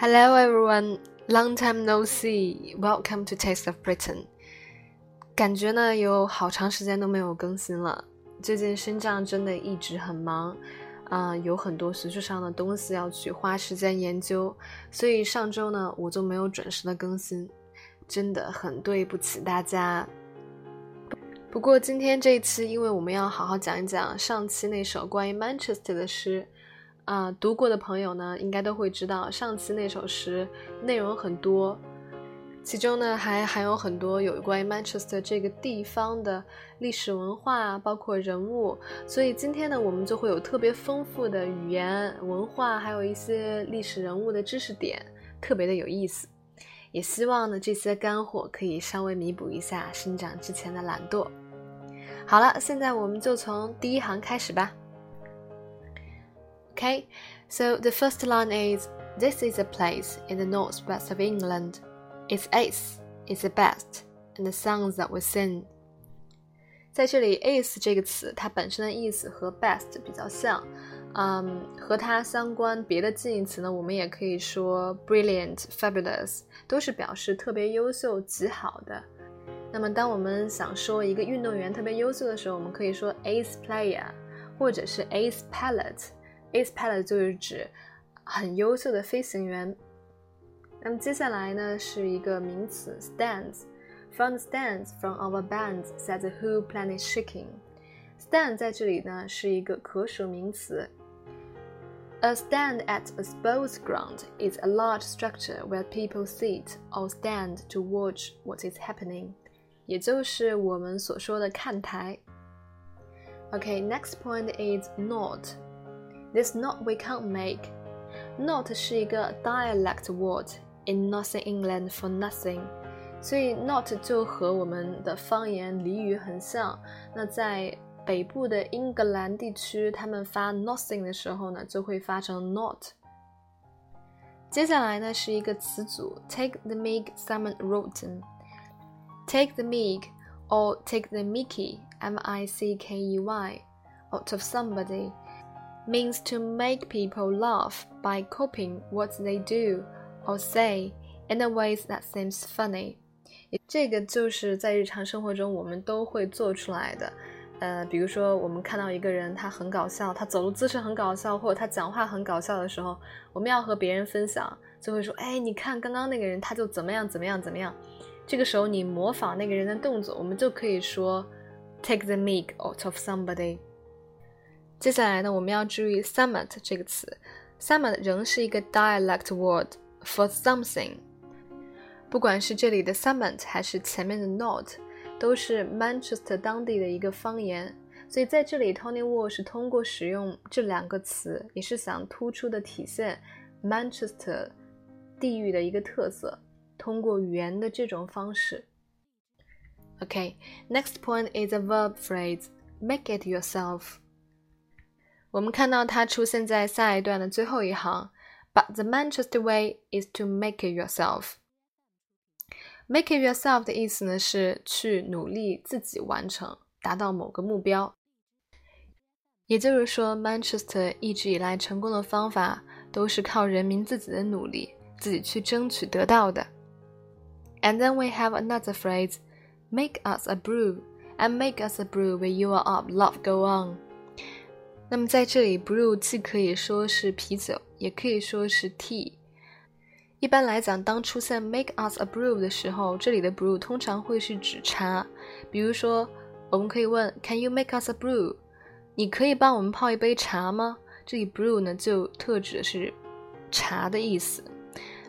Hello everyone, long time no see. Welcome to Taste of Britain. 感觉呢有好长时间都没有更新了。最近深藏真的一直很忙，啊、有很多学术上的东西要去花时间研究，所以上周呢我就没有准时的更新，真的很对不起大家。不过今天这一期，因为我们要好好讲一讲上期那首关于 Manchester 的诗。啊，读过的朋友呢，应该都会知道，上期那首诗内容很多，其中呢还含有很多有关于 Manchester 这个地方的历史文化，包括人物。所以今天呢，我们就会有特别丰富的语言文化，还有一些历史人物的知识点，特别的有意思。也希望呢，这些干货可以稍微弥补一下生长之前的懒惰。好了，现在我们就从第一行开始吧。Okay, so the first line is This is a place in the northwest of England. Its ace is the best, and the songs that we sing. 在这里，ace 这个词它本身的意思和 best 比较像，嗯，和它相关别的近义词呢，我们也可以说 brilliant、fabulous，都是表示特别优秀、极好的。那么，当我们想说一个运动员特别优秀的时候，我们可以说 ace player，或者是 ace pilot。 ace pilot 就是指很优秀的飞行员。那么接下来呢是一个名词 stands。From the stands from our band said the whole planet shaking。stand 在这里呢是一个可数名词。A stand at a sports ground is a large structure where people sit or stand to watch what is happening，也就是我们所说的看台。Okay, next point is nowt。this nowt we can't make. Nowt 是一个 dialect word in Northern England for nothing，所以 nowt 就和我们的方言俚语很像。那在北部的英格兰地区，他们发 nothing 的时候呢，就会发成 not。接下来呢是一个词组，take the mick salmon rotten。Take the mick or take the Mickey, M I C K E Y, out of somebody means to make people laugh by copying what they do or say in a way that seems funny。这个就是在日常生活中我们都会做出来的。呃，比如说我们看到一个人他很搞笑，他走路姿势很搞笑，或者他讲话很搞笑的时候，我们要和别人分享，就会说：“哎，你看刚刚那个人他就怎么样怎么样怎么样。”这个时候你模仿那个人的动作，我们就可以说：“Take the mic out of somebody。”接下来呢，我们要注意 summat 这个词，summat 仍是一个 dialect word for something。不管是这里的 summat 还是前面的 nowt，都是 Manchester 当地的一个方言。所以在这里，Tony Walsh 是通过使用这两个词，也是想突出的体现 Manchester 地域的一个特色，通过语言的这种方式。Okay, next point is a verb phrase, make it yourself. 我们看到它出现在下一段的最后一行，But the Manchester way is to make it yourself. Make it yourself 的意思呢是去努力自己完成，达到某个目标。也就是说，Manchester 一直以来成功的方法都是靠人民自己的努力，自己去争取得到的。And then we have another phrase, make us a brew, and make us a brew where you are up, love go on. 那么在这里，brew 既可以说是啤酒，也可以说是 tea。一般来讲，当出现 make us a brew 的时候，这里的 brew 通常会是指茶。比如说，我们可以问 Can you make us a brew？你可以帮我们泡一杯茶吗？这里 brew 呢就特指的是茶的意思。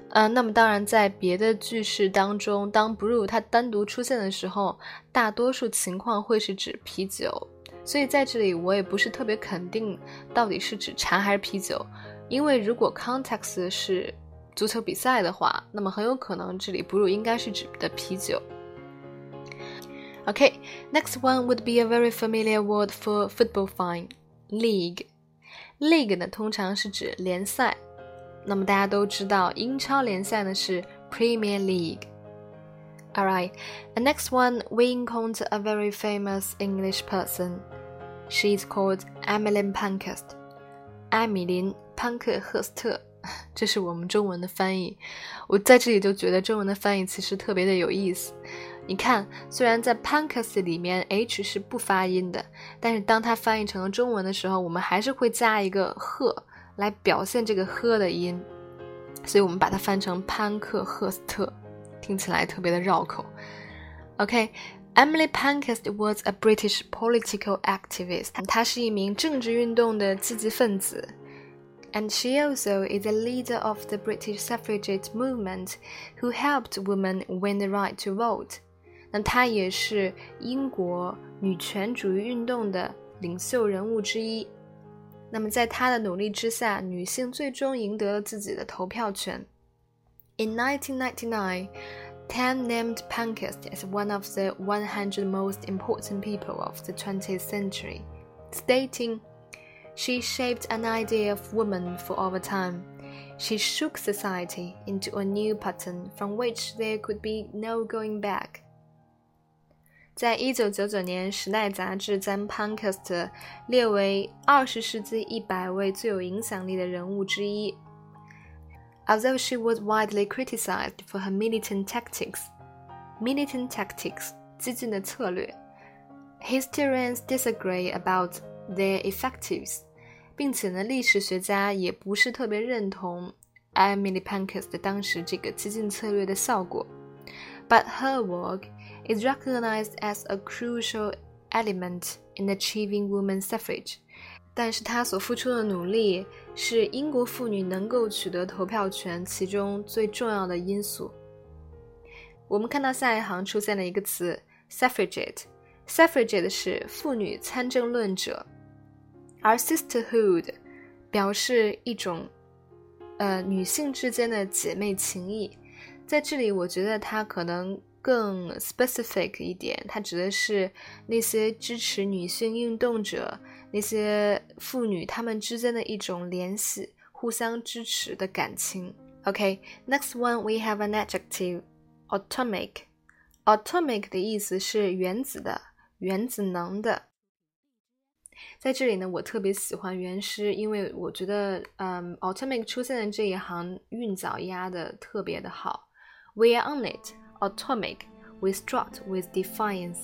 呃，那么当然，在别的句式当中，当 brew 它单独出现的时候，大多数情况会是指啤酒。所以在这里我也不是特别肯定到底是指茶还是啤酒，因为如果 context 是足球比赛的话，那么很有可能这里 brew 应该是指的啤酒。Okay, next one would be a very familiar word for football fan. League, league 呢通常是指联赛。那么大家都知道，英超联赛呢是 Premier League。Alright, and next one we encounter a very famous English person. She is called Emily Pankhurst. 艾米琳·潘克赫斯特这是我们中文的翻译。我在这里就觉得中文的翻译其实特别的有意思。你看，虽然在 Pancast 里面 h 是不发音的，但是当它翻译成了中文的时候，我们还是会加一个赫来表现这个呵的音，所以我们把它翻成潘克赫斯特，听起来特别的绕口。OK Emmeline Pankhurst was a British political activist，她是一名政治运动的积极分子。And she also is a leader of the British suffragette movement, who helped women win the right to vote。那她也是英国女权主义运动的领袖人物之一。那么在她的努力之下，女性最终赢得了自己的投票权。In 1999. Time named Pankhurst as one of the 100 most important people of the 20th century, stating, She shaped an idea of woman for our time. She shook society into a new pattern from which there could be no going back. 在一九九九年，《时代》杂志将 Pankhurst 列为二十世纪一百位最有影响力的人物之一。although she was widely criticized for her militant tactics. Militant tactics, 激进的策略. Disagree about their effectives. 并且呢，历史学家也不是特别认同 Emmeline Pankhurst her work is recognized as a crucial element in achieving women's suffrage. 但是她所付出的努力是英国妇女能够取得投票权其中最重要的因素。我们看到下一行出现了一个词 suffragette。suffragette 是妇女参政论者。而 sisterhood 表示一种呃女性之间的姐妹情谊，在这里我觉得它可能更 specific 一点，它指的是那些支持女性运动者、那些妇女她们之间的一种联系、互相支持的感情。OK，next one we have an adjective atomic。atomic 的意思是原子的、原子能的。在这里呢，我特别喜欢原诗，因为我觉得，嗯，atomic 出现的这一行韵脚压的特别的好。We are on it, atomic, we strut with defiance。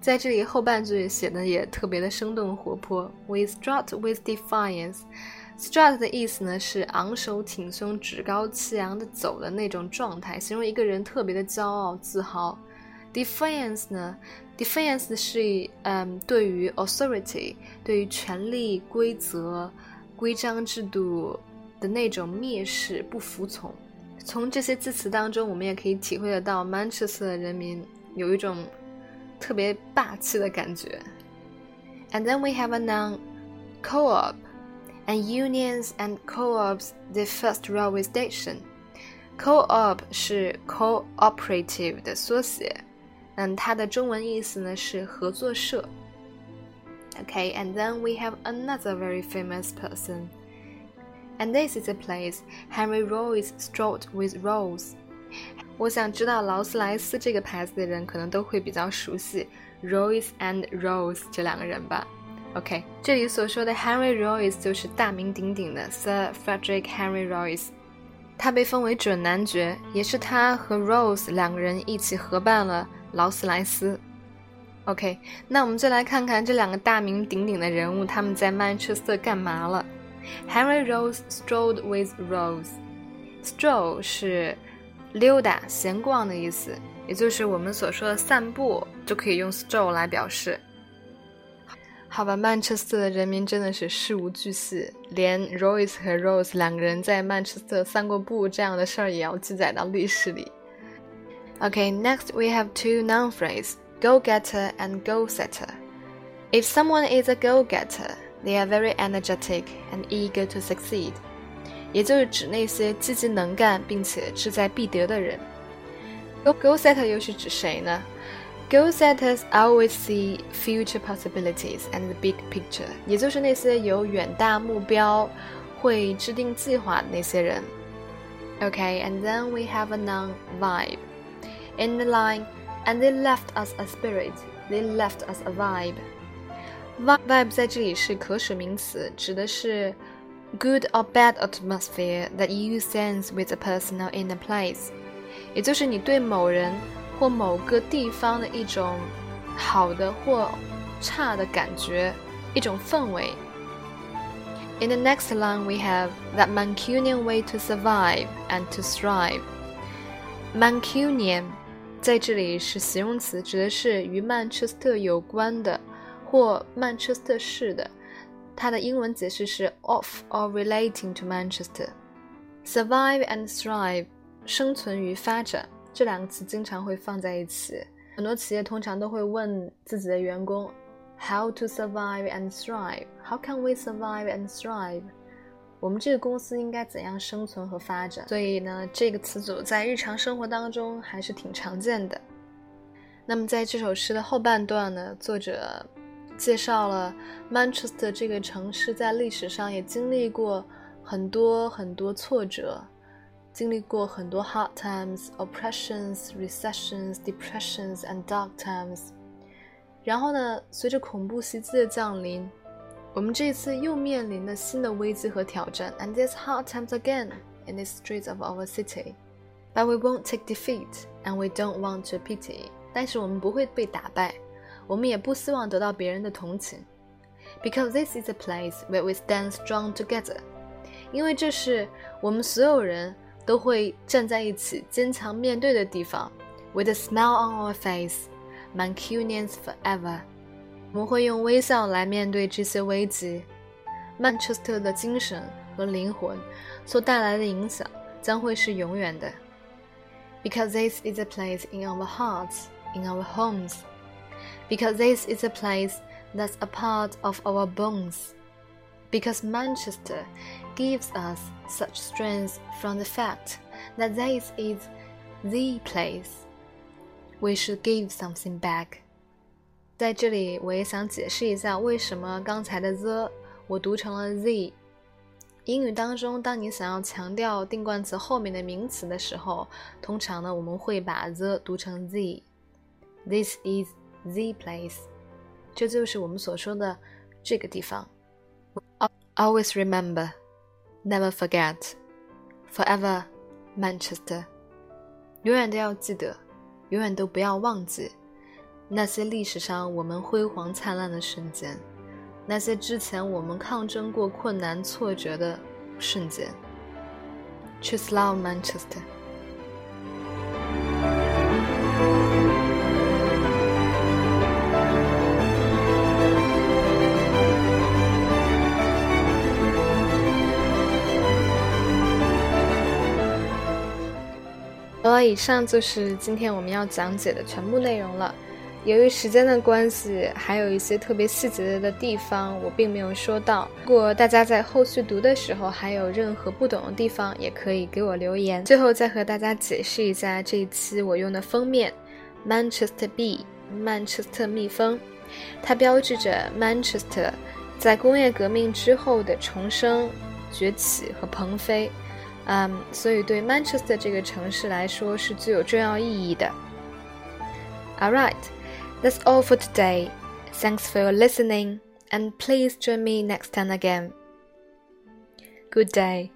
在这里后半句写的也特别的生动活泼。We strut with defiance。strut 的意思呢是昂首挺胸、趾高气扬的走的那种状态，形容一个人特别的骄傲自豪。Defiance 呢？Defiance 是嗯，对于 authority，对于权力、规则、规章制度的那种蔑视、不服从。从这些字词当中，我们也可以体会得到曼彻斯特的人民有一种特别霸气的感觉。And then we have a noun co-op, and unions and co-ops the first railway station. Co-op 是 cooperative 的缩写。嗯，它的中文意思呢是合作社。Okay, and then we have another very famous person. And this is a place Henry Royce strolled with Rose. 我想知道劳斯莱斯这个牌子的人可能都会比较熟悉 Royce and Rose 这两个人吧。OK，这里所说的 Henry Royce 就是大名鼎鼎的 Sir Frederick Henry Royce。他被封为准男爵，也是他和 Rose 两个人一起合办了劳斯莱斯，OK，那我们就来看看这两个大名鼎鼎的人物他们在曼彻斯特干嘛了。Henry Royce strolled with Rolls。stroll 是溜达、闲逛的意思，也就是我们所说的散步，就可以用 stroll 来表示。好吧，曼彻斯特的人民真的是事无巨细，连 Royce 和 Rolls 两个人在曼彻斯特散过步这样的事儿也要记载到历史里。Okay, next we have two noun phrases: go-getter and goal-setter. If someone is a go-getter. they are very energetic and eager to succeed. 也就是指那些积极能干并且志在必得的人。Goal-setter 又是指谁呢？Goal-setters always see future possibilities and the big picture，也就是那些有远大目标、会制定计划的那些人。Okay, and then we have a noun vibe in the line, and they left us a spirit. They left us a vibe. Vibe 在这里是可数名词，指的是 good or bad atmosphere that you sense with a person or in a place，也就是你对某人或某个地方的一种好的或差的感觉，一种氛围。In the next line, we have that Mancunian way to survive and to thrive. Mancunian 在这里是形容词，指的是与曼彻斯特有关的 或曼彻斯特市的。它的英文解释是 of or relating to Manchester。Survive and thrive，生存与发展这两个词经常会放在一起。很多企业通常都会问自己的员工，How to survive and thrive？How can we survive and thrive？我们这个公司应该怎样生存和发展？所以呢，这个词组在日常生活当中还是挺常见的。那么在这首诗的后半段呢，作者介绍了 Manchester 这个城市在历史上也经历过很多很多挫折，经历过很多 hard times, oppressions, recessions, depressions and dark times。然后呢，随着恐怖袭击的降临。我们这次又面临了新的危机和挑战，and there's hard times again in the streets of our city. But we won't take defeat, and we don't want to pity. 但是我们不会被打败， 我们也不希望得到别人的同情。Because this is a place where we stand strong together. 因为这是我们所有人都会站在一起、坚强面对的地方。With a smile on our face, Mancunians forever. 我们会用微笑来面对这些危机。曼彻斯特的精神和灵魂所带来的影响将会是永远的。Because this is a place in our hearts, in our homes. Because this is a place that's a part of our bones. Because Manchester gives us such strength from the fact that this is the place. We should give something back. 在这里，我也想解释一下为什么刚才的 the 我读成了 z。英语当中，当你想要强调定冠词后面的名词的时候，通常呢我们会把 the 读成 z。This is the place，这就是我们所说的这个地方。Always remember, never forget, forever Manchester。永远都要记得，永远都不要忘记。那些历史上我们辉煌灿烂的瞬间，那些之前我们抗争过困难挫折的瞬间。Choose love, Manchester。 了，以上就是今天我们要讲解的全部内容了。由于时间的关系，还有一些特别细节的地方我并没有说到。如果大家在后续读的时候还有任何不懂的地方，也可以给我留言。最后再和大家解释一下这一期我用的封面，Manchester Bee，曼彻斯特蜜蜂，它标志着 Manchester 在工业革命之后的重生、崛起和腾飞。嗯，所以对 Manchester 这个城市来说是具有重要意义的。All right. That's all for today. Thanks for listening, and please join me next time again. Good day.